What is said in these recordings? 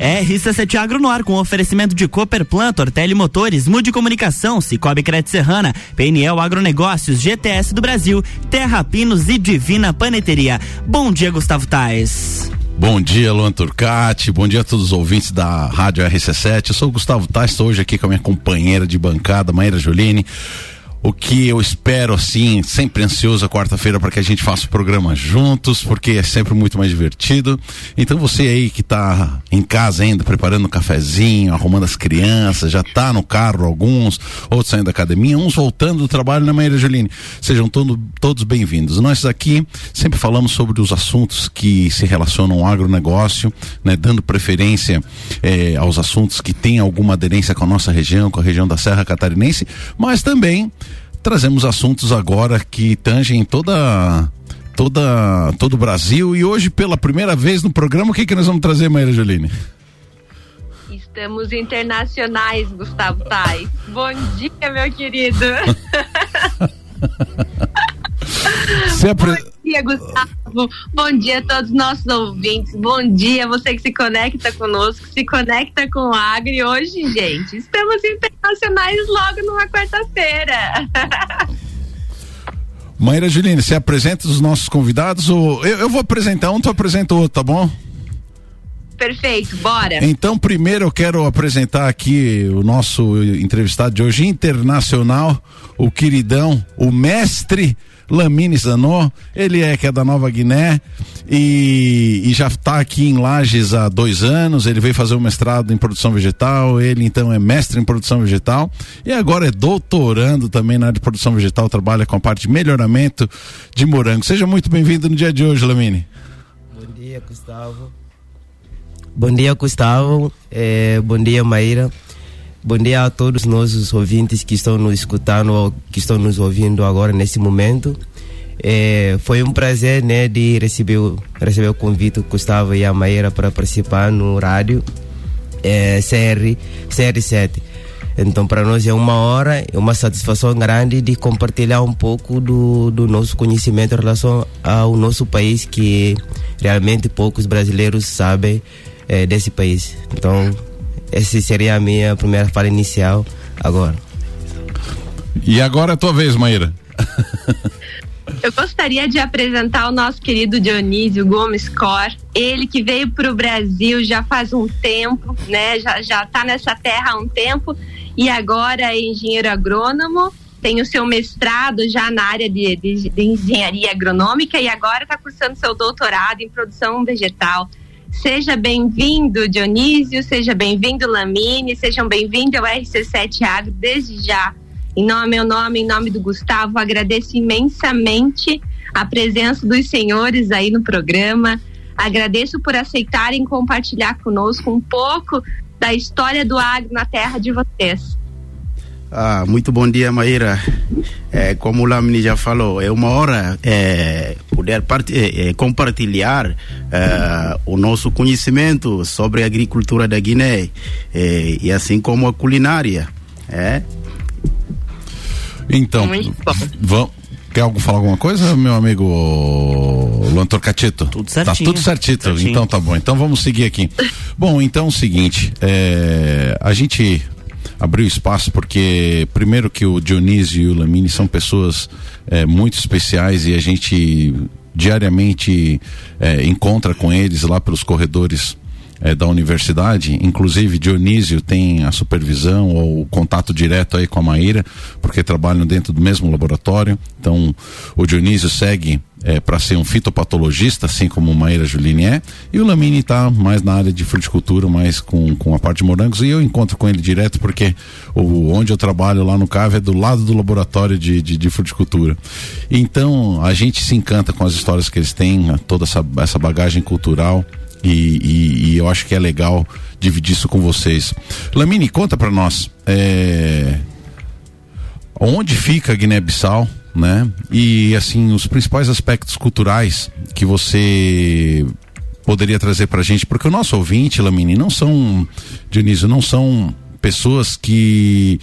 RC7 Agro no ar com oferecimento de Cooper Plantor, Telemotores, Mude Comunicação, Cicobi Crédito Serrana, PNL Agronegócios, GTS do Brasil, Terra Pinos e Divina Paneteria. Bom dia, Gustavo Tais. Bom dia, Luan Turcati. Bom dia a todos os ouvintes da Rádio RC7. Eu sou o Gustavo Tais, estou hoje aqui com a minha companheira de bancada, Maíra Jolini o que eu espero, assim, sempre ansioso a quarta-feira para que a gente faça o programa juntos, porque é sempre muito mais divertido. Então você aí que está em casa ainda, preparando um cafezinho, arrumando as crianças, já está no carro alguns, outros saindo da academia, uns voltando do trabalho, né, Maíra Juline? Sejam todo, todos bem-vindos. Nós aqui sempre falamos sobre os assuntos que se relacionam ao agronegócio, né, dando preferência eh, aos assuntos que têm alguma aderência com a nossa região, com a região da Serra Catarinense, mas também trazemos assuntos agora que tangem toda toda todo o Brasil e hoje pela primeira vez no programa o que que nós vamos trazer, Maíra Joline? Estamos internacionais, Gustavo Tais. Bom dia, meu querido. Se apre... Bom dia, Gustavo. Bom dia a todos os nossos ouvintes. Bom dia você que se conecta conosco, se conecta com o Agri. Hoje, gente, estamos internacionais logo numa quarta-feira. Maíra Juline, você apresenta os nossos convidados ou eu, eu vou apresentar um, tu apresenta outro, tá bom? Perfeito, bora. Então, primeiro eu quero apresentar aqui o nosso entrevistado de hoje internacional, o queridão, o mestre Lamine Zanot, ele é que é da Nova Guiné e, e já está aqui em Lages há dois anos. Ele veio fazer um mestrado em produção vegetal. Ele então é mestre em produção vegetal e agora é doutorando também na área de produção vegetal. Trabalha com a parte de melhoramento de morango. Seja muito bem-vindo no dia de hoje, Lamine. Bom dia, Gustavo. Bom dia, Gustavo. É, bom dia, Maíra. Bom dia a todos os nossos ouvintes que estão nos escutando, que estão nos ouvindo agora nesse momento. É, foi um prazer né, de receber, receber o convite do Gustavo e a Maíra para participar no rádio é, CR, CR7. Então, para nós é uma hora, é uma satisfação grande de compartilhar um pouco do, do nosso conhecimento em relação ao nosso país, que realmente poucos brasileiros sabem é, desse país. Então, essa seria a minha primeira fala inicial agora. E agora é a tua vez, Maíra. Eu gostaria de apresentar o nosso querido Dionísio Gomes Cor, ele que veio para o Brasil já faz um tempo, né? Já já está nessa terra há um tempo e agora é engenheiro agrônomo, tem o seu mestrado já na área de, de, de engenharia agronômica e agora está cursando seu doutorado em produção vegetal. Seja bem-vindo, Dionísio, seja bem-vindo, Lamine, sejam bem-vindos ao RC7 Agro desde já. Em nome, meu nome, em nome do Gustavo, agradeço imensamente a presença dos senhores aí no programa. Agradeço por aceitarem compartilhar conosco um pouco da história do agro na terra de vocês. Ah, muito bom dia, Maíra. É, como o Lamini já falou, é uma hora é, poder part é, é compartilhar é, o nosso conhecimento sobre a agricultura da Guiné é, e assim como a culinária. É. Então, vamos. Quer algo falar alguma coisa, meu amigo Luan Torcatito? Tudo certinho. Tá tudo certito. Certinho. Então tá bom. Então vamos seguir aqui. bom, então é o seguinte, é, a gente abriu espaço porque primeiro que o Dionísio e o Lamini são pessoas é, muito especiais e a gente diariamente é, encontra com eles lá pelos corredores é, da universidade, inclusive Dionísio tem a supervisão ou o contato direto aí com a Maíra, porque trabalham dentro do mesmo laboratório. Então, o Dionísio segue é, para ser um fitopatologista, assim como Maíra Juline é, e o Lamini está mais na área de fruticultura, mais com, com a parte de morangos, e eu encontro com ele direto, porque o, onde eu trabalho lá no CAV é do lado do laboratório de, de, de fruticultura. Então, a gente se encanta com as histórias que eles têm, toda essa, essa bagagem cultural, e, e, e, eu acho que é legal dividir isso com vocês. Lamine, conta para nós é, onde fica Guiné-Bissau, né? E assim os principais aspectos culturais que você poderia trazer para a gente, porque o nosso ouvinte, Lamine, não são Dionísio, não são pessoas que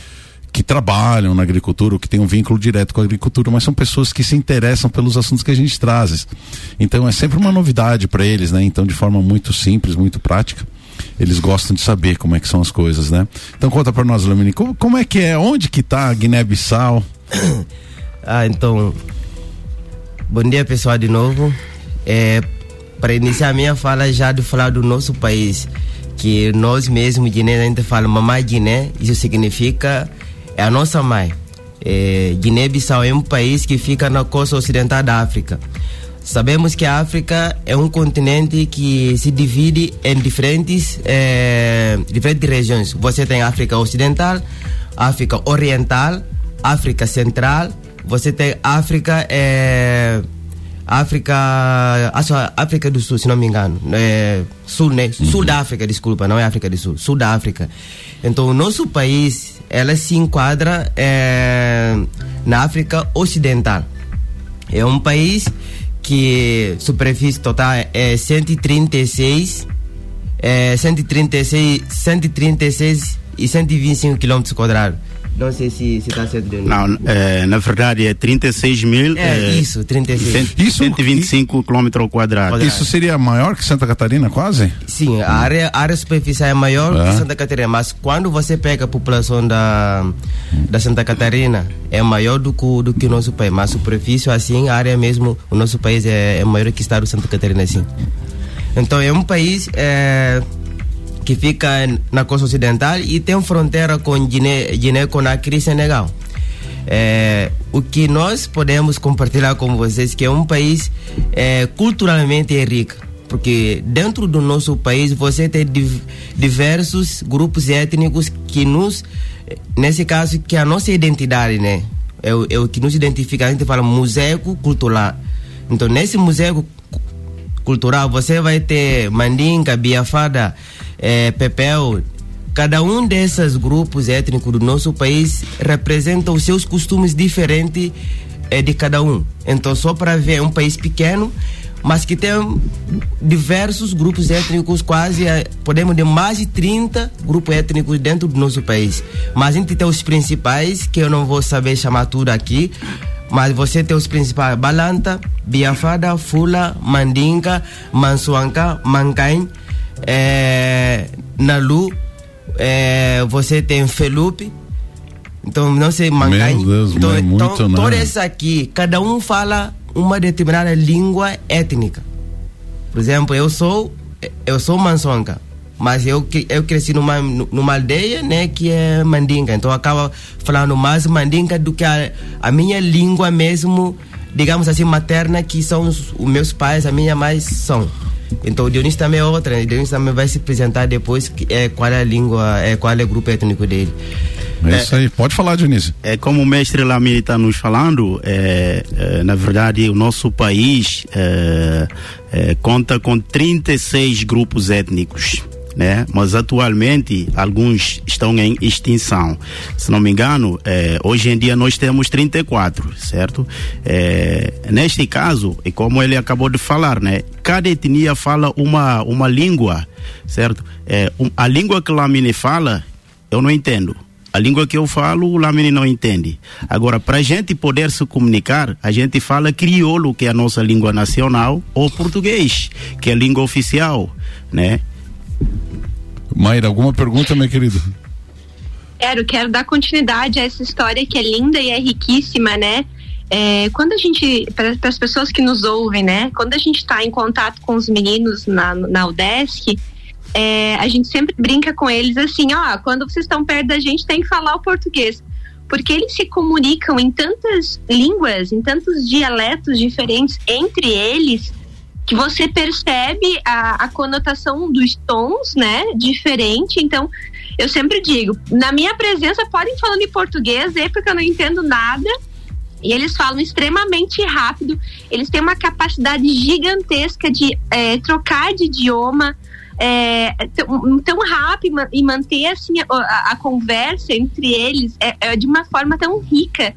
que trabalham na agricultura, ou que têm um vínculo direto com a agricultura, mas são pessoas que se interessam pelos assuntos que a gente traz. Então é sempre uma novidade para eles, né? Então de forma muito simples, muito prática eles gostam de saber como é que são as coisas, né? Então conta para nós, Lamini, como, como, é que é? Onde que tá Guiné-Bissau? ah, então, bom dia pessoal de novo. É, para iniciar a minha fala já de falar do nosso país, que nós mesmos, Guiné, a gente fala mamãe Guiné, isso significa é a nossa mãe. É, Guiné-Bissau é um país que fica na costa ocidental da África. Sabemos que a África é um continente que se divide em diferentes, é, diferentes regiões. Você tem África Ocidental, África Oriental, África Central, você tem África. É, África. Acho África do Sul, se não me engano. É, sul, né? Uhum. Sul da África, desculpa, não é África do Sul. Sul da África. Então, o nosso país, ela se enquadra é, na África Ocidental. É um país que superfície total é 136 é 136 136 e 125 quilômetros quadrados não sei se está certo. Não, é, na verdade é 36 mil. É, é isso, 36. Cent, isso, 125 km quadrados. Isso seria maior que Santa Catarina, quase? Sim, a área, a área superficial é maior que Santa Catarina, mas quando você pega a população da, da Santa Catarina, é maior do que, do que o nosso país. Mas a superfície, assim, a área mesmo, o nosso país é, é maior que o estado de Santa Catarina, assim. Então é um país. É, que fica na costa ocidental e tem fronteira com Guiné, Guiné Conakry e Senegal. É, o que nós podemos compartilhar com vocês que é um país é, culturalmente rico porque dentro do nosso país você tem diversos grupos étnicos que nos nesse caso que é a nossa identidade né? É é o que nos identifica. A gente fala museu cultural. Então nesse museu cultural você vai ter mandinga biafada Pepeu, cada um desses grupos étnicos do nosso país representa os seus costumes diferentes é, de cada um. Então, só para ver, é um país pequeno, mas que tem diversos grupos étnicos, quase, é, podemos ter mais de 30 grupos étnicos dentro do nosso país. Mas a gente tem os principais, que eu não vou saber chamar tudo aqui, mas você tem os principais: Balanta, Biafada, Fula, Mandinka, Mansuanca, Mancaim é, na Lu, é, você tem Felupe, então não sei. Meu Deus, então, é muito, então, todos esses aqui, cada um fala uma determinada língua étnica. Por exemplo, eu sou eu sou mansonga, mas eu eu cresci numa numa aldeia, né, que é mandinga. Então acaba falando mais mandinga do que a, a minha língua mesmo, digamos assim, materna, que são os, os meus pais, a minha mãe são. Então o Dionísio também é outra, né? o Dionísio também vai se apresentar depois é, qual é a língua, é, qual é o grupo étnico dele. É isso aí, pode falar, Dionísio. É, como o mestre Lamini está nos falando, é, é, na verdade o nosso país é, é conta com 36 grupos étnicos né? Mas atualmente alguns estão em extinção. Se não me engano, é, hoje em dia nós temos 34, certo? É, neste caso, e como ele acabou de falar, né? Cada etnia fala uma, uma língua, certo? É, um, a língua que Lamine fala, eu não entendo. A língua que eu falo, o Lamine não entende. Agora, para a gente poder se comunicar, a gente fala crioulo, que é a nossa língua nacional, ou português, que é a língua oficial, né? Maíra, alguma pergunta, meu querido? Quero, quero dar continuidade a essa história que é linda e é riquíssima, né? É, quando a gente, para as pessoas que nos ouvem, né? Quando a gente está em contato com os meninos na, na UDESC, é, a gente sempre brinca com eles assim, ó, quando vocês estão perto da gente tem que falar o português. Porque eles se comunicam em tantas línguas, em tantos dialetos diferentes entre eles, que você percebe a, a conotação dos tons, né, diferente. Então, eu sempre digo, na minha presença podem falando em português, é porque eu não entendo nada. E eles falam extremamente rápido. Eles têm uma capacidade gigantesca de é, trocar de idioma é, tão, tão rápido e manter assim a, a conversa entre eles é, é, de uma forma tão rica,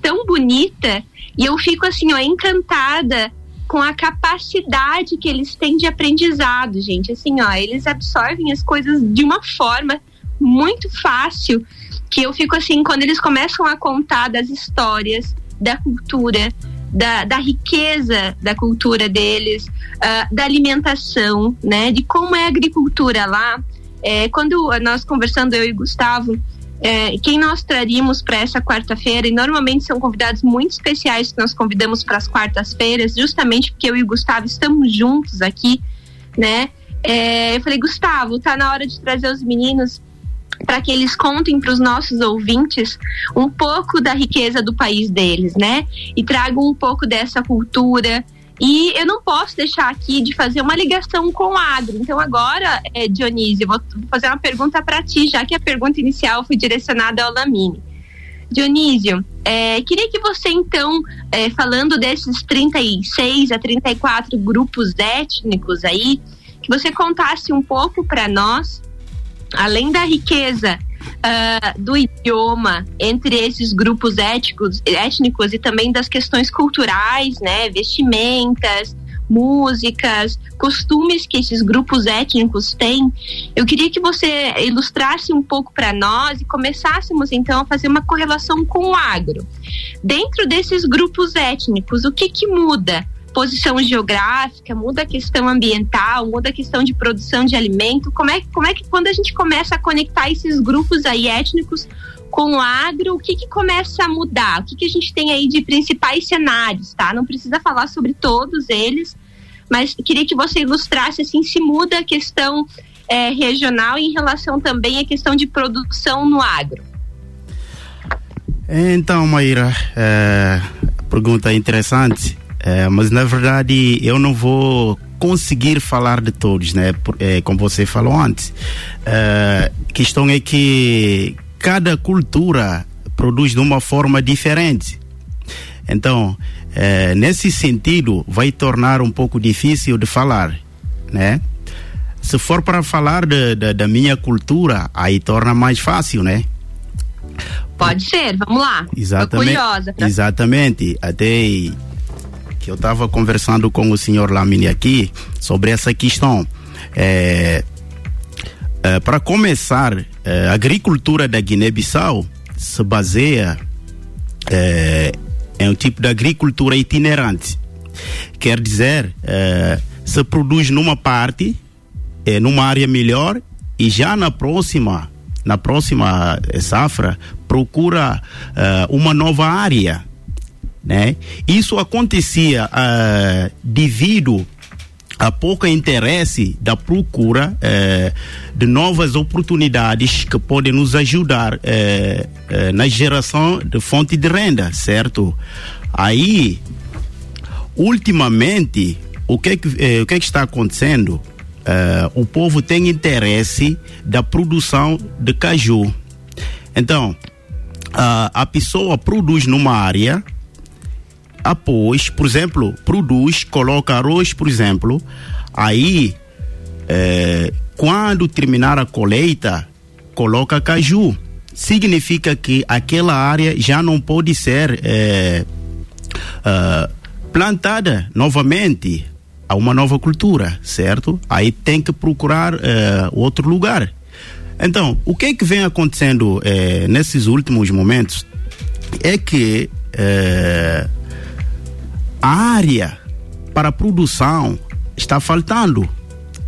tão bonita. E eu fico assim, ó, encantada com a capacidade que eles têm de aprendizado, gente. Assim, ó, eles absorvem as coisas de uma forma muito fácil. que eu fico assim, quando eles começam a contar das histórias, da cultura, da, da riqueza da cultura deles, uh, da alimentação, né? De como é a agricultura lá. É, quando nós conversando, eu e Gustavo, é, quem nós traríamos para essa quarta-feira, e normalmente são convidados muito especiais que nós convidamos para as quartas-feiras, justamente porque eu e o Gustavo estamos juntos aqui, né? É, eu falei, Gustavo, tá na hora de trazer os meninos para que eles contem para os nossos ouvintes um pouco da riqueza do país deles, né? E tragam um pouco dessa cultura. E eu não posso deixar aqui de fazer uma ligação com o agro. Então, agora, é, Dionísio, vou fazer uma pergunta para ti, já que a pergunta inicial foi direcionada ao Lamine. Dionísio, é, queria que você, então, é, falando desses 36 a 34 grupos étnicos aí, que você contasse um pouco para nós além da riqueza uh, do idioma entre esses grupos étnicos, étnicos e também das questões culturais, né, vestimentas, músicas, costumes que esses grupos étnicos têm, eu queria que você ilustrasse um pouco para nós e começássemos então a fazer uma correlação com o agro. Dentro desses grupos étnicos, o que que muda? Posição geográfica, muda a questão ambiental, muda a questão de produção de alimento. Como é, como é que quando a gente começa a conectar esses grupos aí étnicos com o agro, o que, que começa a mudar? O que, que a gente tem aí de principais cenários, tá? Não precisa falar sobre todos eles, mas queria que você ilustrasse assim se muda a questão é, regional em relação também à questão de produção no agro. Então, Maíra, é, pergunta interessante. É, mas na verdade eu não vou conseguir falar de todos, né? Por, é, como você falou antes. É, a questão é que cada cultura produz de uma forma diferente. Então, é, nesse sentido, vai tornar um pouco difícil de falar, né? Se for para falar de, de, da minha cultura, aí torna mais fácil, né? Pode ser, vamos lá. Exatamente. Tô curiosa. Pra... Exatamente. Até que eu estava conversando com o senhor Lamine aqui sobre essa questão. É, é, Para começar, é, a agricultura da Guiné-Bissau se baseia é, em um tipo de agricultura itinerante. Quer dizer, é, se produz numa parte, é, numa área melhor, e já na próxima, na próxima safra, procura uma nova área né? Isso acontecia uh, devido a pouco interesse da procura uh, de novas oportunidades que podem nos ajudar uh, na geração de fonte de renda, certo? Aí, ultimamente, o que, é que, o que, é que está acontecendo? o povo tem interesse da produção de caju. Então, a pessoa produz numa área após, por exemplo, produz, coloca arroz, por exemplo, aí é, quando terminar a colheita, coloca caju. Significa que aquela área já não pode ser é, é, plantada novamente a uma nova cultura, certo? Aí tem que procurar é, outro lugar. Então, o que é que vem acontecendo é, nesses últimos momentos é que é, a área para produção está faltando,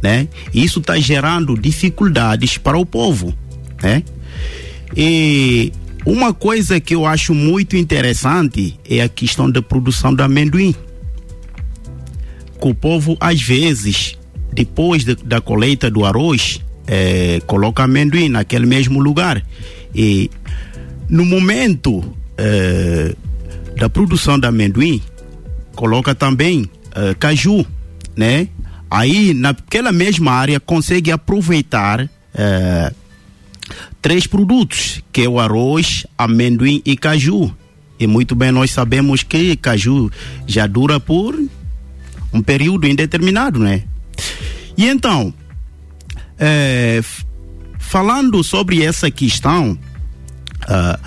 né? Isso está gerando dificuldades para o povo, né? E uma coisa que eu acho muito interessante é a questão da produção de amendoim. O povo, às vezes, depois de, da colheita do arroz, é, coloca amendoim naquele mesmo lugar. E no momento é, da produção de amendoim, coloca também uh, caju, né? Aí naquela mesma área consegue aproveitar uh, três produtos, que é o arroz, amendoim e caju. E muito bem nós sabemos que caju já dura por um período indeterminado, né? E então, é, falando sobre essa questão, uh,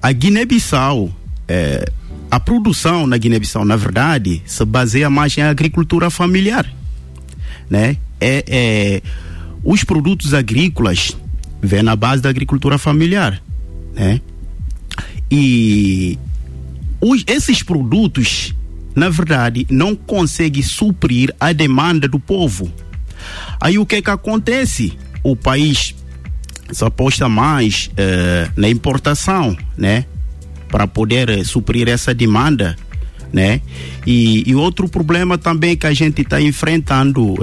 a Guiné-Bissau é, a produção na Guiné-Bissau, na verdade, se baseia mais em agricultura familiar, né? É, é, os produtos agrícolas vêm na base da agricultura familiar. né? E os, esses produtos, na verdade, não conseguem suprir a demanda do povo. Aí o que que acontece? O país se aposta mais uh, na importação, né? Para poder uh, suprir essa demanda, né? E, e, outro problema também que a gente está enfrentando uh,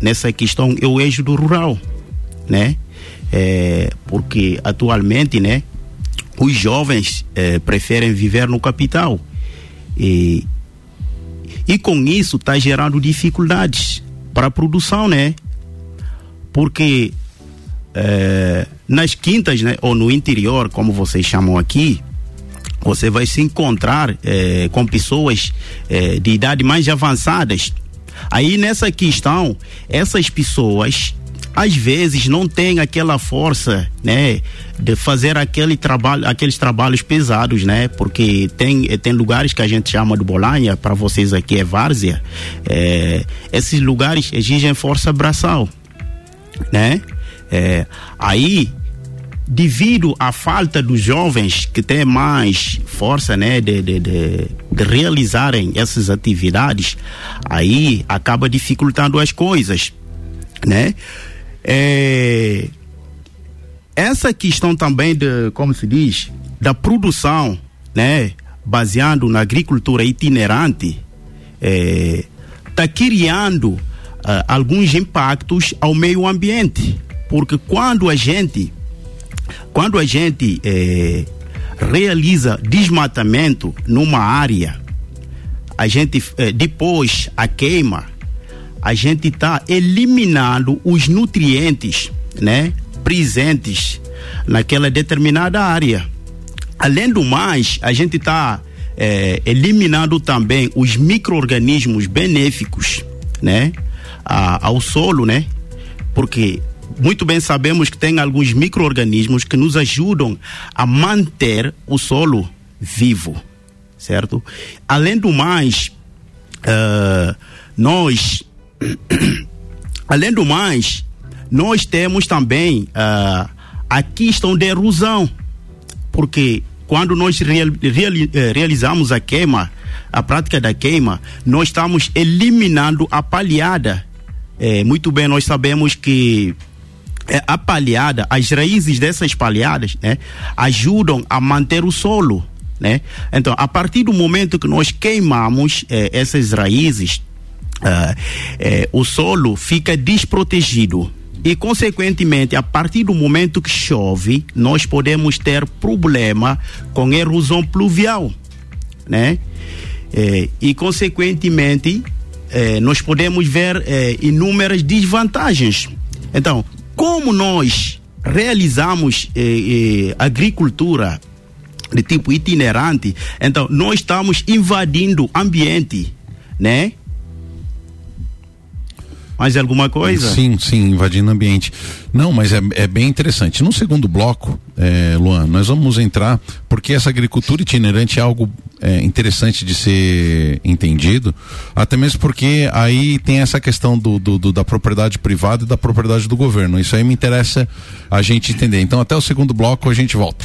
nessa questão é o êxodo rural, né? porque atualmente, né? Os jovens preferem viver no capital e, e com isso está gerando dificuldades para a produção, né? Porque nas quintas, né, ou no interior, como vocês chamam aqui, você vai se encontrar é, com pessoas é, de idade mais avançadas. Aí nessa questão, essas pessoas às vezes não têm aquela força, né, de fazer aquele trabalho, aqueles trabalhos pesados, né, porque tem tem lugares que a gente chama de bolanha, para vocês aqui é várzea. É, esses lugares exigem força braçal, né? É, aí, devido à falta dos jovens que têm mais força né, de, de, de, de realizarem essas atividades, aí acaba dificultando as coisas, né? É, essa questão também de, como se diz, da produção, né, baseado na agricultura itinerante, está é, criando uh, alguns impactos ao meio ambiente porque quando a gente quando a gente é, realiza desmatamento numa área, a gente é, depois a queima, a gente está eliminando os nutrientes, né, presentes naquela determinada área. Além do mais, a gente está é, eliminando também os micro-organismos benéficos, né, a, ao solo, né, porque muito bem sabemos que tem alguns micro-organismos que nos ajudam a manter o solo vivo, certo? Além do mais, uh, nós, além do mais, nós temos também uh, a questão da erosão, porque quando nós real, real, eh, realizamos a queima, a prática da queima, nós estamos eliminando a palhada. É, muito bem, nós sabemos que a palhada, as raízes dessas palhadas, né, ajudam a manter o solo, né? Então, a partir do momento que nós queimamos eh, essas raízes, eh, eh, o solo fica desprotegido. E, consequentemente, a partir do momento que chove, nós podemos ter problema com erosão pluvial, né? e, consequentemente, nós podemos ver inúmeras desvantagens. Então, como nós realizamos eh, eh, agricultura de tipo itinerante, então nós estamos invadindo ambiente, né? Mais alguma coisa? Sim, sim, invadindo ambiente. Não, mas é, é bem interessante. No segundo bloco, é, Luan, nós vamos entrar, porque essa agricultura itinerante é algo é, interessante de ser entendido, até mesmo porque aí tem essa questão do, do, do, da propriedade privada e da propriedade do governo. Isso aí me interessa a gente entender. Então, até o segundo bloco a gente volta.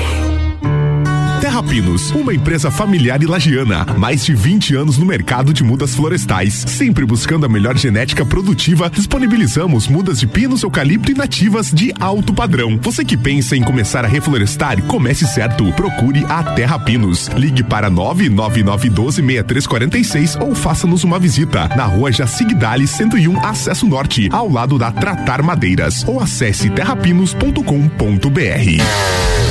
Terra Pinos, uma empresa familiar e lagiana, mais de 20 anos no mercado de mudas florestais, sempre buscando a melhor genética produtiva, disponibilizamos mudas de pinos, eucalipto e nativas de alto padrão. Você que pensa em começar a reflorestar, comece certo. Procure a Terra Pinos. Ligue para 999126346 ou faça-nos uma visita na rua Jacigdali 101, acesso norte, ao lado da Tratar Madeiras, ou acesse terrapinos.com.br.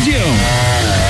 região.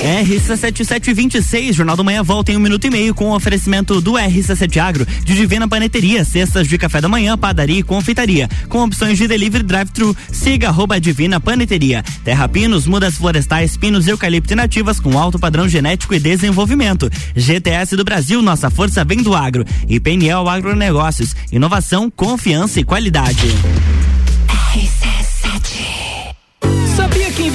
RC7726, Jornal do Manhã volta em um minuto e meio com o oferecimento do RC7 Agro, de Divina Paneteria, cestas de café da manhã, padaria e confeitaria, com opções de delivery drive-thru. Siga arroba Divina Paneteria. Terra Pinos, mudas florestais, pinos e nativas com alto padrão genético e desenvolvimento. GTS do Brasil, nossa força vem do agro. E PNL Agronegócios, inovação, confiança e qualidade. RC7 Sabia que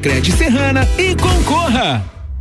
Cred Serrana e concorra!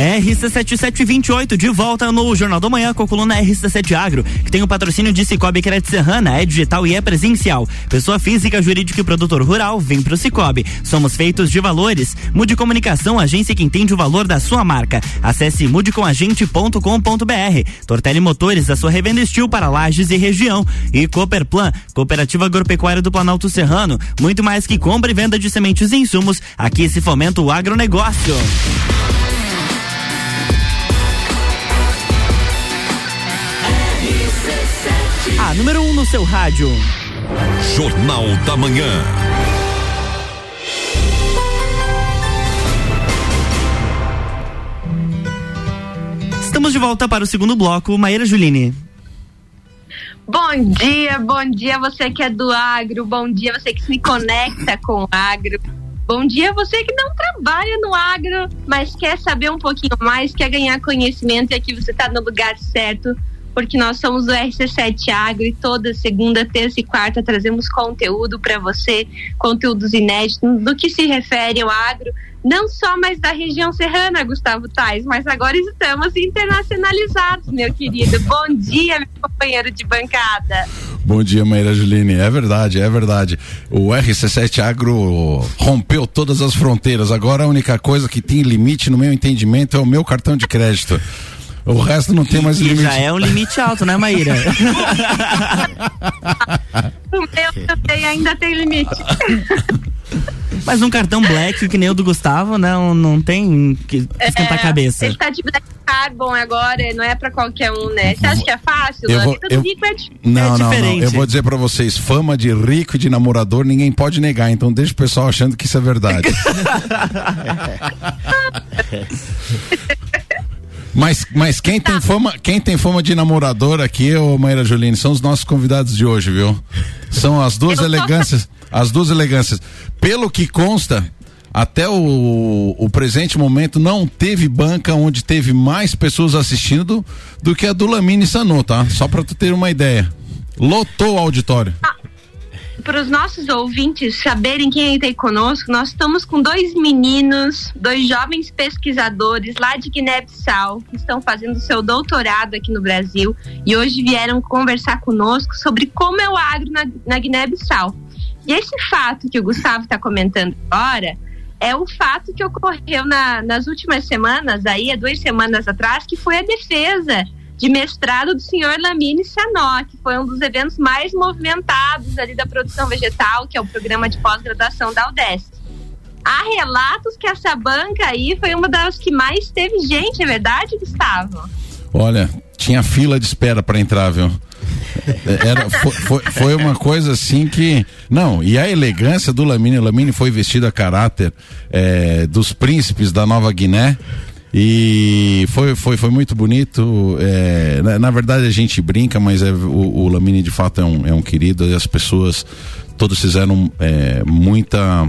RC7728, de volta no Jornal do Manhã com a coluna RC7 Agro, que tem o patrocínio de Cicobi Crédito Serrana, é digital e é presencial. Pessoa física, jurídica e produtor rural, vem pro Cicobi. Somos feitos de valores. Mude Comunicação, agência que entende o valor da sua marca. Acesse mudecomagente.com.br. Tortelli Motores, a sua revenda estilo para lajes e região. E Cooperplan, Cooperativa Agropecuária do Planalto Serrano. Muito mais que compra e venda de sementes e insumos. Aqui se fomenta o agronegócio. A número 1 um no seu rádio. Jornal da Manhã. Estamos de volta para o segundo bloco. Maíra Juline. Bom dia, bom dia você que é do agro, bom dia você que se conecta com o agro. Bom dia você que não trabalha no agro, mas quer saber um pouquinho mais, quer ganhar conhecimento e aqui você está no lugar certo, porque nós somos o RC7 Agro e toda segunda, terça e quarta trazemos conteúdo para você, conteúdos inéditos do que se refere ao agro não só mais da região serrana, Gustavo Tais, mas agora estamos internacionalizados, meu querido. Bom dia, meu companheiro de bancada. Bom dia, Maíra Juline. É verdade, é verdade. O RC7 Agro rompeu todas as fronteiras. Agora a única coisa que tem limite, no meu entendimento, é o meu cartão de crédito. O resto não tem mais E limite. já é um limite alto, né, Maíra? O meu também ainda tem limite. Mas um cartão black que nem o do Gustavo, não, não tem que esquentar a cabeça. Ele tá de black carbon agora, não é pra qualquer um, né? Você acha que é fácil? Eu vou- eu- rico é, Não, é não, não. Eu vou dizer pra vocês, fama de rico e de namorador ninguém pode negar, então deixa o pessoal achando que isso é verdade. Mas, mas quem tem fama, quem tem fama de namorador aqui, ô Maíra Jolene, são os nossos convidados de hoje, viu? São as duas elegâncias, as duas elegâncias. Pelo que consta, até o, o presente momento não teve banca onde teve mais pessoas assistindo do que a do Lamine Sanô, tá? Só pra tu ter uma ideia. Lotou o auditório. Para os nossos ouvintes saberem quem está aí conosco, nós estamos com dois meninos, dois jovens pesquisadores lá de Guiné-Bissau, que estão fazendo seu doutorado aqui no Brasil e hoje vieram conversar conosco sobre como é o agro na, na Guiné-Bissau. E esse fato que o Gustavo está comentando agora é o fato que ocorreu na- nas últimas semanas, aí há duas semanas atrás, que foi a defesa de mestrado do senhor Lamine Sanó, que foi um dos eventos mais movimentados ali da produção vegetal, que é o programa de pós-graduação da UDESC. Há relatos que essa banca aí foi uma das que mais teve gente, é verdade, Gustavo? Olha, tinha fila de espera para entrar, viu? Era, foi, foi, uma coisa assim que. Não, e a elegância do Lamine, o Lamine foi vestido a caráter eh, dos príncipes da Nova Guiné. E foi, foi, foi muito bonito. eh, na, na verdade a gente brinca, mas é, o, o de fato é um, é um querido e as pessoas todos fizeram eh, muita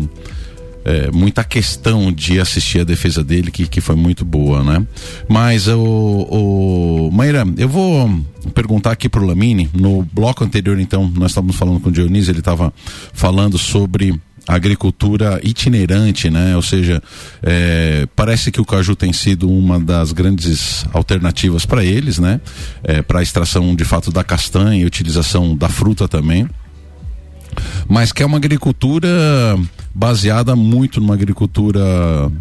é, muita questão de assistir a defesa dele, que, que foi muito boa, né? Mas o, o Maíra, eu vou perguntar aqui pro Lamine, no bloco anterior, então, nós estávamos falando com o Dionísio, ele estava falando sobre agricultura itinerante, né? Ou seja, é, parece que o caju tem sido uma das grandes alternativas para eles, né? para a extração de fato da castanha e utilização da fruta também mas que é uma agricultura baseada muito numa agricultura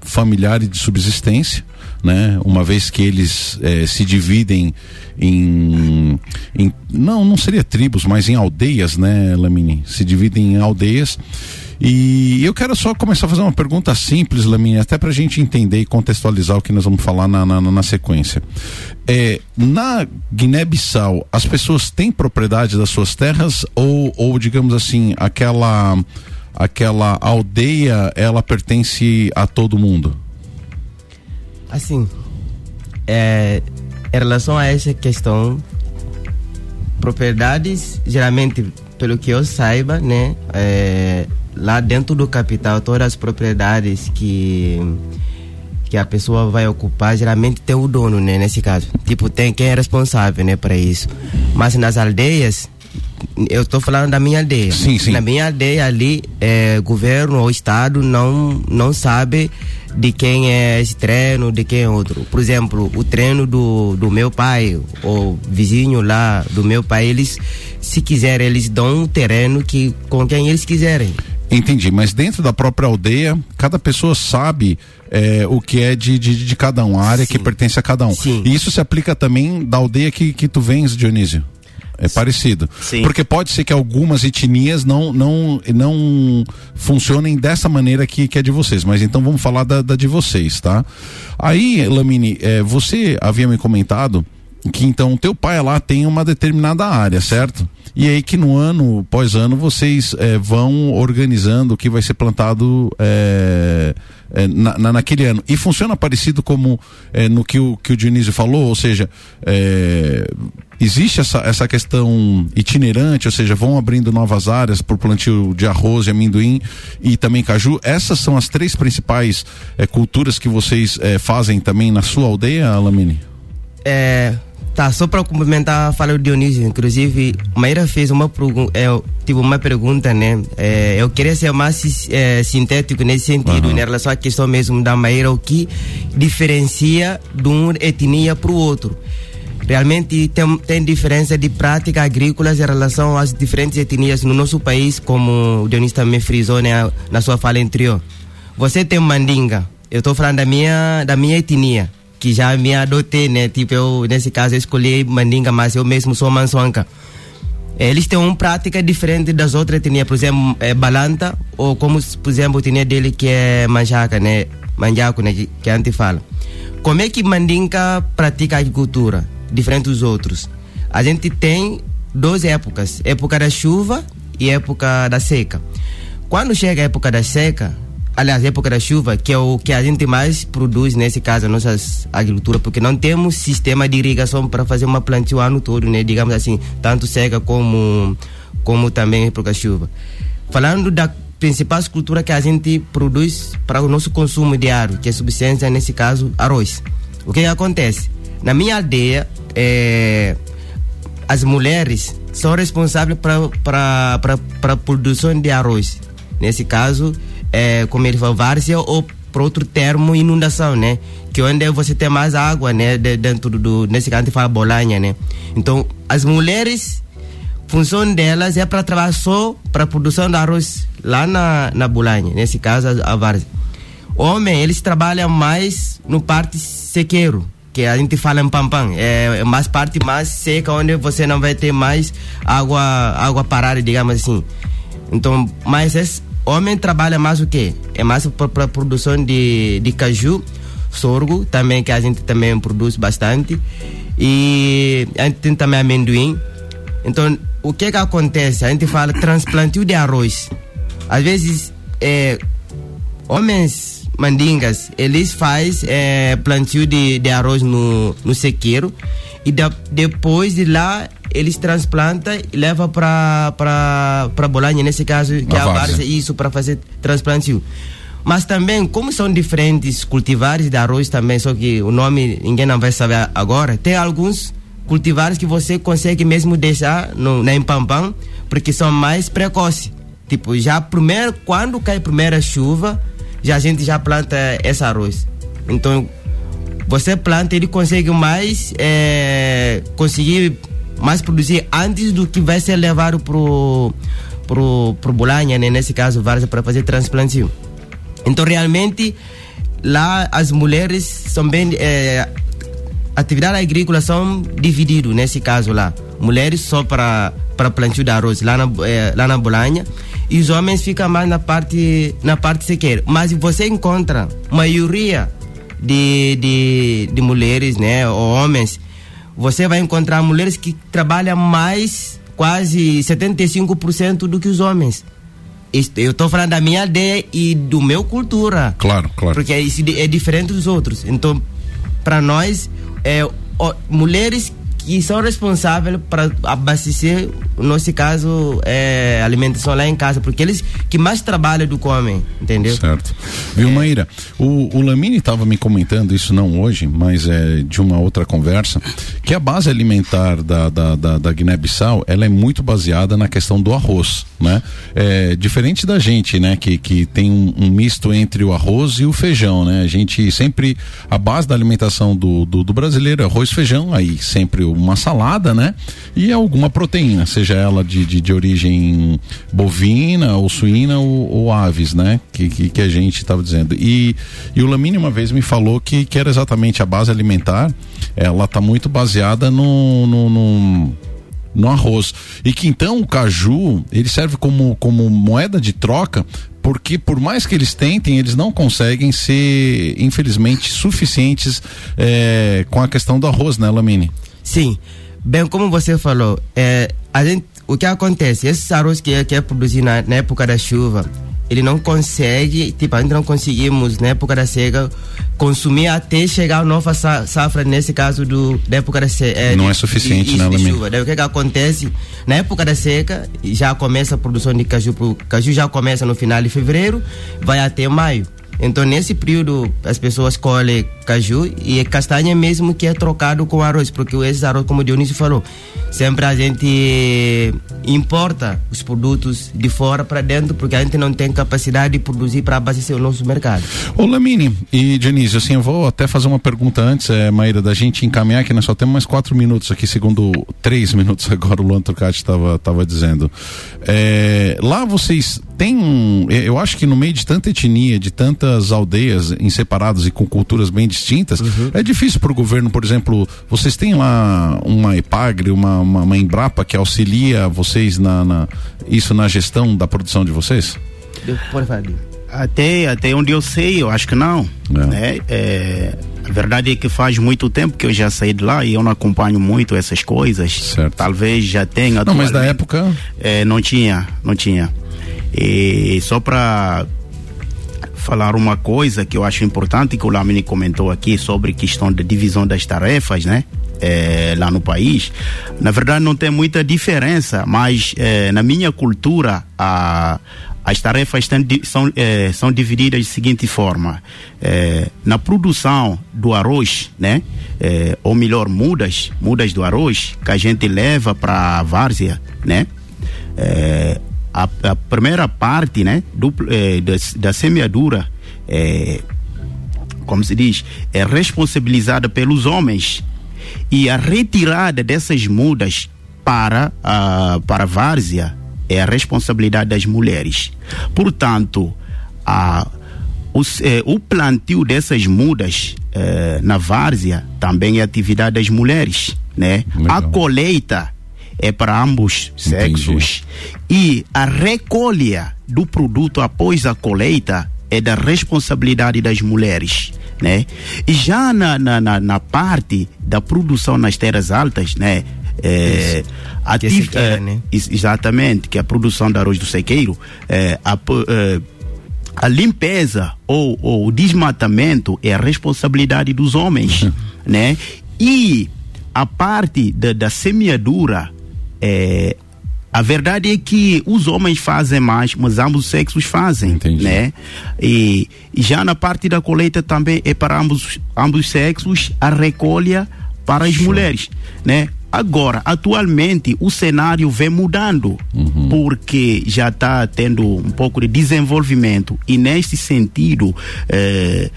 familiar e de subsistência, né? Uma vez que eles eh, se dividem em, em- não não seria tribos, mas em aldeias, né, Lamine? Se dividem em aldeias. E eu quero só começar a fazer uma pergunta simples, Lamine, até para a gente entender e contextualizar o que nós vamos falar na, na, na sequência. É, na Guiné-Bissau, as pessoas têm propriedade das suas terras ou, ou digamos assim, aquela aquela aldeia ela pertence a todo mundo? Assim, é, em relação a essa questão, propriedades, geralmente, pelo que eu saiba, né, é, lá dentro do capital, todas as propriedades que que a pessoa vai ocupar, geralmente tem o dono, né, nesse caso. Tipo, tem quem é responsável, né, para isso. Mas nas aldeias, eu estou falando da minha aldeia. Sim, sim. Na minha aldeia ali, é, governo ou estado não não sabe de quem é esse treino, de quem é outro. Por exemplo, o treino do, do meu pai ou vizinho lá do meu pai, eles se quiserem, eles dão um terreno que com quem eles quiserem. Entendi, mas dentro da própria aldeia, cada pessoa sabe é, o que é de, de, de cada um, a área que pertence a cada um. E isso se aplica também da aldeia que, que tu vens, Dionísio. É parecido. Sim. Porque pode ser que algumas etnias não, não, não funcionem dessa maneira que, que é de vocês. Mas então vamos falar da, da de vocês, tá? Aí, Lamine, é, você havia me comentado que então teu pai lá tem uma determinada área, certo? E aí que no ano, pós ano, vocês é, vão organizando o que vai ser plantado é, é, na, na, naquele ano. E funciona parecido como no que o, que o Dionísio falou, ou seja, existe essa, essa questão itinerante, ou seja, vão abrindo novas áreas por plantio de arroz, de amendoim e também caju. Essas são as três principais culturas que vocês fazem também na sua aldeia, Lamine? É, Tá, só para complementar a fala do Dionísio, inclusive, Maíra fez uma, é, tipo, uma pergunta, né? É, eu queria ser mais é, sintético nesse sentido, uhum. em relação à questão mesmo da Maíra, o que diferencia de uma etnia para o outro. Realmente tem, tem diferença de práticas agrícolas em relação às diferentes etnias no nosso país, como o Dionísio também frisou né, na sua fala anterior. Você tem mandinga, eu estou falando da minha, da minha etnia que já me adotei, né? Tipo, eu, nesse caso, eu escolhi Mandinga, mas eu mesmo sou Mansuanca. Eles têm uma prática diferente das outras etnias, por exemplo, é Balanta, ou como, por exemplo, a etnia dele que é Manjaca, né? Manjaco, né? Que, que a gente fala. Como é que Mandinga pratica a agricultura, diferente dos outros? A gente tem duas épocas, época da chuva e época da seca. Quando chega a época da seca, aliás, época da chuva, que é o que a gente mais produz nesse caso, a nossa agricultura, porque não temos sistema de irrigação para fazer uma plantio o ano todo, né? Digamos assim, tanto seca como, como também época da chuva. Falando da principal cultura que a gente produz para o nosso consumo diário, que é subsistência, nesse caso, arroz. O que, que acontece? Na minha aldeia, é, as mulheres são responsáveis para a produção de arroz. Nesse caso, é, como ele falou, várzea ou para outro termo, inundação, né? Que onde você tem mais água, né? De, dentro do, nesse caso a gente fala bolanha, né? Então, as mulheres, função delas é para trabalhar só para produção de arroz lá na, na bolanha, nesse caso a, a várzea. Homem, eles trabalham mais no parte sequeiro, que a gente fala em pampam, é, é mais parte mais seca, onde você não vai ter mais água, água parada, digamos assim. Então, mas esse, Homem trabalha mais o quê? É mais para produção de, de caju, sorgo, também que a gente também produz bastante. E a gente tem também amendoim. Então, o que que acontece? A gente fala transplantio de arroz. Às vezes, é, homens mandingas, eles fazem é, plantio de, de arroz no, no sequeiro e da, depois de lá eles transplantam e levam para para Bolonha, nesse caso, que é a base isso para fazer transplantio. Mas também, como são diferentes cultivares de arroz também, só que o nome ninguém não vai saber agora, tem alguns cultivares que você consegue mesmo deixar no, na Empampam, porque são mais precoces. Tipo, já primeiro, quando cai a primeira chuva, já a gente já planta esse arroz. Então, você planta, ele consegue mais, é, conseguir mais produzir antes do que vai ser levado pro pro, pro Bolanha, né? nesse caso, Várzea, para fazer transplantio. Então, realmente, lá as mulheres são bem. É, atividade agrícola são divididas, nesse caso lá. Mulheres só para para plantio de arroz, lá na, é, lá na Bolanha. E os homens ficam mais na parte, na parte sequer. Mas você encontra maioria de, de, de mulheres, né? Ou homens você vai encontrar mulheres que trabalham mais, quase 75% do que os homens. Eu estou falando da minha aldeia e do meu cultura. Claro, claro. Porque isso é diferente dos outros. Então, para nós, é, mulheres que são responsáveis para abastecer, no nosso caso, é, alimentação lá em casa, porque eles que mais trabalham do comem, entendeu? Certo. Viu, é. Maíra? O, o Lamini estava me comentando, isso não hoje, mas é de uma outra conversa, que a base alimentar da, da, da, da Guiné-Bissau, ela é muito baseada na questão do arroz, né? É, diferente da gente, né, que, que tem um, um misto entre o arroz e o feijão, né? A gente sempre, a base da alimentação do, do, do brasileiro é arroz, feijão, aí sempre uma salada, né? E alguma proteína, seja ela de, de, de origem bovina ou suína ou, ou aves, né? Que, que, que a gente estava dizendo. E, e o Lamine uma vez me falou que, que era exatamente a base alimentar, ela está muito baseada no, no, no no arroz. E que então o caju, ele serve como, como moeda de troca porque por mais que eles tentem, eles não conseguem ser, infelizmente, suficientes é, com a questão do arroz, né, Lamine? Sim. Bem, como você falou, é, a gente, o que acontece? Esses arroz que é, que é produzido na, na época da chuva, ele não consegue, tipo, ainda não conseguimos, na época da seca, consumir até chegar a nova safra, nesse caso do, da época da seca. É, não de, é suficiente, de, né, chuva. Daí o que, que acontece? Na época da seca, já começa a produção de caju, o caju já começa no final de fevereiro, vai até maio. Então, nesse período, as pessoas colhem caju e castanha mesmo que é trocado com arroz, porque esse arroz, como o Dionísio falou, sempre a gente importa os produtos de fora para dentro, porque a gente não tem capacidade de produzir para abastecer o nosso mercado. Ô Lamine e Dionísio, assim, eu vou até fazer uma pergunta antes, é, Maíra, da gente encaminhar, que nós só temos mais quatro minutos aqui, segundo três minutos agora o Luan Turcati estava tava dizendo. É, lá vocês têm, eu acho que no meio de tanta etnia, de tantas aldeias em separadas e com culturas bem distintas, uhum. é difícil para o governo, por exemplo, vocês têm lá uma EPAGRE, uma, uma, uma Embrapa que auxilia vocês na, na, isso na gestão da produção de vocês? Até, até onde eu sei, eu acho que não. É. Né? É, a verdade é que faz muito tempo que eu já saí de lá e eu não acompanho muito essas coisas. Certo. Talvez já tenha. Não, mas da época. É, não tinha, não tinha. E só para falar uma coisa que eu acho importante que o Lamini comentou aqui sobre questão da divisão das tarefas, né? É, lá no país, na verdade não tem muita diferença, mas é, na minha cultura a, as tarefas têm, são, é, são divididas da seguinte forma: na produção do arroz, né, ou melhor, mudas, mudas do arroz que a gente leva para a várzea, né, a, a primeira parte né, do, eh, da, da, semeadura, eh, como se diz, é responsabilizada pelos homens. E a retirada dessas mudas para a, para a várzea é a responsabilidade das mulheres. Portanto, a, os, eh, o plantio dessas mudas na várzea também é atividade das mulheres. Né? A colheita é para ambos sexos. Entendi. E a recolha do produto após a colheita é da responsabilidade das mulheres. Né? E já na, na, na, na parte da produção nas terras altas, né? É, ativ, é, né? Exatamente, que é a produção de arroz do sequeiro, é, a, é, a limpeza ou, ou o desmatamento é a responsabilidade dos homens, né? E a parte da, da semeadura é, a verdade é que os homens fazem mais, mas ambos os sexos fazem, Entendi. né? E, já na parte da colheita também é para ambos, ambos os sexos a recolha para as Show. mulheres, né? Agora, atualmente, o cenário vem mudando, uhum. porque já está tendo um pouco de desenvolvimento e nesse sentido, eh,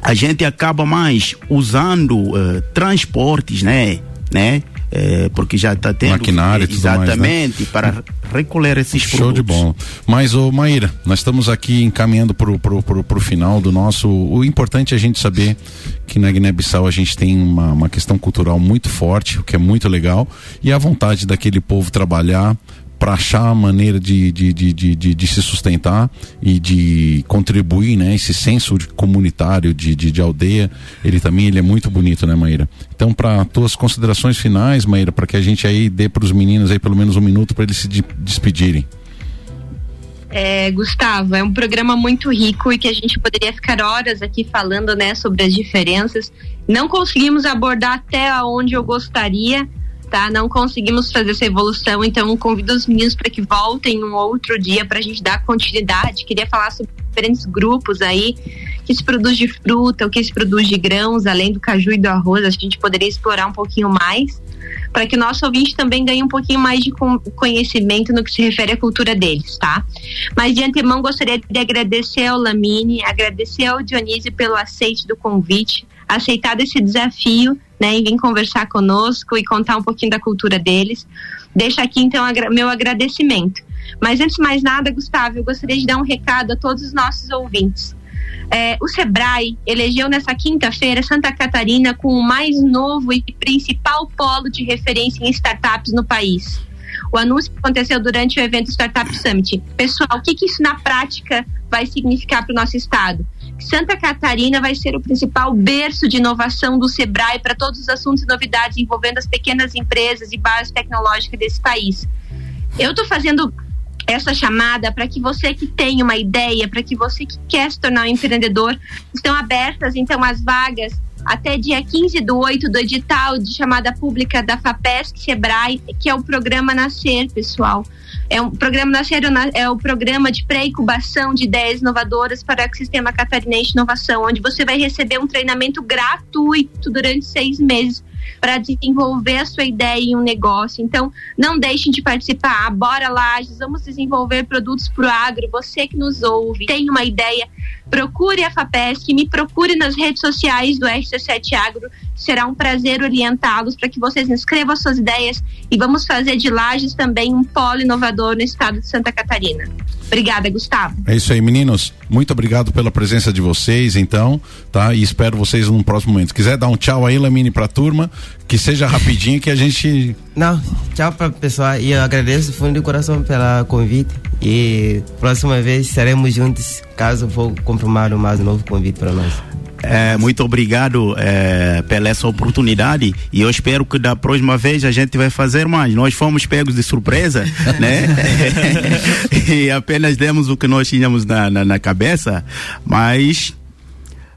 a gente acaba mais usando eh, transportes, né? né? É, porque já está tendo maquinário exatamente mais, né? para recolher esses Show produtos. de bola. Mas ô Maíra, nós estamos aqui encaminhando pro, pro final do nosso. O importante é a gente saber que na Guiné-Bissau a gente tem uma, uma questão cultural muito forte, o que é muito legal, e a vontade daquele povo trabalhar para achar a maneira de, de, de, de, de, se sustentar e de contribuir, né? Esse senso de comunitário, de, de, de aldeia, ele também ele é muito bonito, né, Maíra? Então, para tuas considerações finais, Maíra, para que a gente aí dê para os meninos aí pelo menos um minuto para eles se de, despedirem. É, Gustavo, é um programa muito rico e que a gente poderia ficar horas aqui falando, né, sobre as diferenças. Não conseguimos abordar até onde eu gostaria, tá? Não conseguimos fazer essa evolução, então convido os meninos para que voltem um outro dia para a gente dar continuidade. Queria falar sobre diferentes grupos aí que se produz de fruta, o que se produz de grãos, além do caju e do arroz, a gente poderia explorar um pouquinho mais para que o nosso ouvinte também ganhe um pouquinho mais de conhecimento no que se refere à cultura deles, tá? Mas de antemão gostaria de agradecer ao Lamine, agradecer ao Dionísio pelo aceite do convite, aceitado esse desafio né, em vir conversar conosco e contar um pouquinho da cultura deles. Deixa aqui então meu agradecimento. Mas antes de mais nada, Gustavo, eu gostaria de dar um recado a todos os nossos ouvintes. É, o Sebrae elegeu nessa quinta-feira Santa Catarina com o mais novo e principal polo de referência em startups no país. O anúncio aconteceu durante o evento Startup Summit. Pessoal, o que, que isso na prática vai significar para o nosso estado? Santa Catarina vai ser o principal berço de inovação do Sebrae para todos os assuntos e novidades envolvendo as pequenas empresas e base tecnológica desse país. Eu estou fazendo essa chamada para que você que tem uma ideia, para que você que quer se tornar um empreendedor, estão abertas então as vagas até dia 15 do 8 do edital de chamada pública da FAPESC Sebrae, que é o programa Nascer, pessoal. É um programa Nascer é o programa de pré-incubação de ideias inovadoras para o sistema catarinense de inovação, onde você vai receber um treinamento gratuito durante seis meses para desenvolver a sua ideia em um negócio. Então, não deixem de participar. Bora lá, vamos desenvolver produtos para o agro. Você que nos ouve, tem uma ideia, procure a FAPESC, me procure nas redes sociais do RC7 Agro. Será um prazer orientá-los para que vocês inscrevam suas ideias e vamos fazer de Lages também um polo inovador no estado de Santa Catarina. Obrigada, Gustavo. É isso aí, meninos. Muito obrigado pela presença de vocês, então, tá? E espero vocês num próximo momento. Se quiser dar um tchau aí, Lamine, pra turma, que seja rapidinho que a gente. Não, tchau para pessoal e eu agradeço do fundo do coração pela convite e próxima vez seremos juntos caso for confirmar um mais novo convite para nós. É, muito obrigado é, pela essa oportunidade e eu espero que da próxima vez a gente vai fazer mais. Nós fomos pegos de surpresa, né? e apenas demos o que nós tínhamos na, na, na cabeça, mas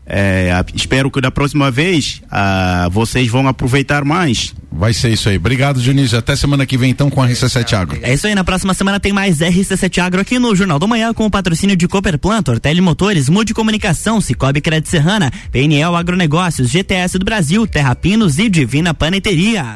é, espero que da próxima vez uh, vocês vão aproveitar mais. Vai ser isso aí. Obrigado, Dionísio. Até semana que vem, então, com a RC7 Agro. É isso aí. Na próxima semana tem mais RC7 Agro aqui no Jornal do Manhã, com o patrocínio de Cooperplant, Ortele Motores, Mude Comunicação, Cicobi Crédito Serrana, PNL Agronegócios, GTS do Brasil, Terra Pinos e Divina Paneteria.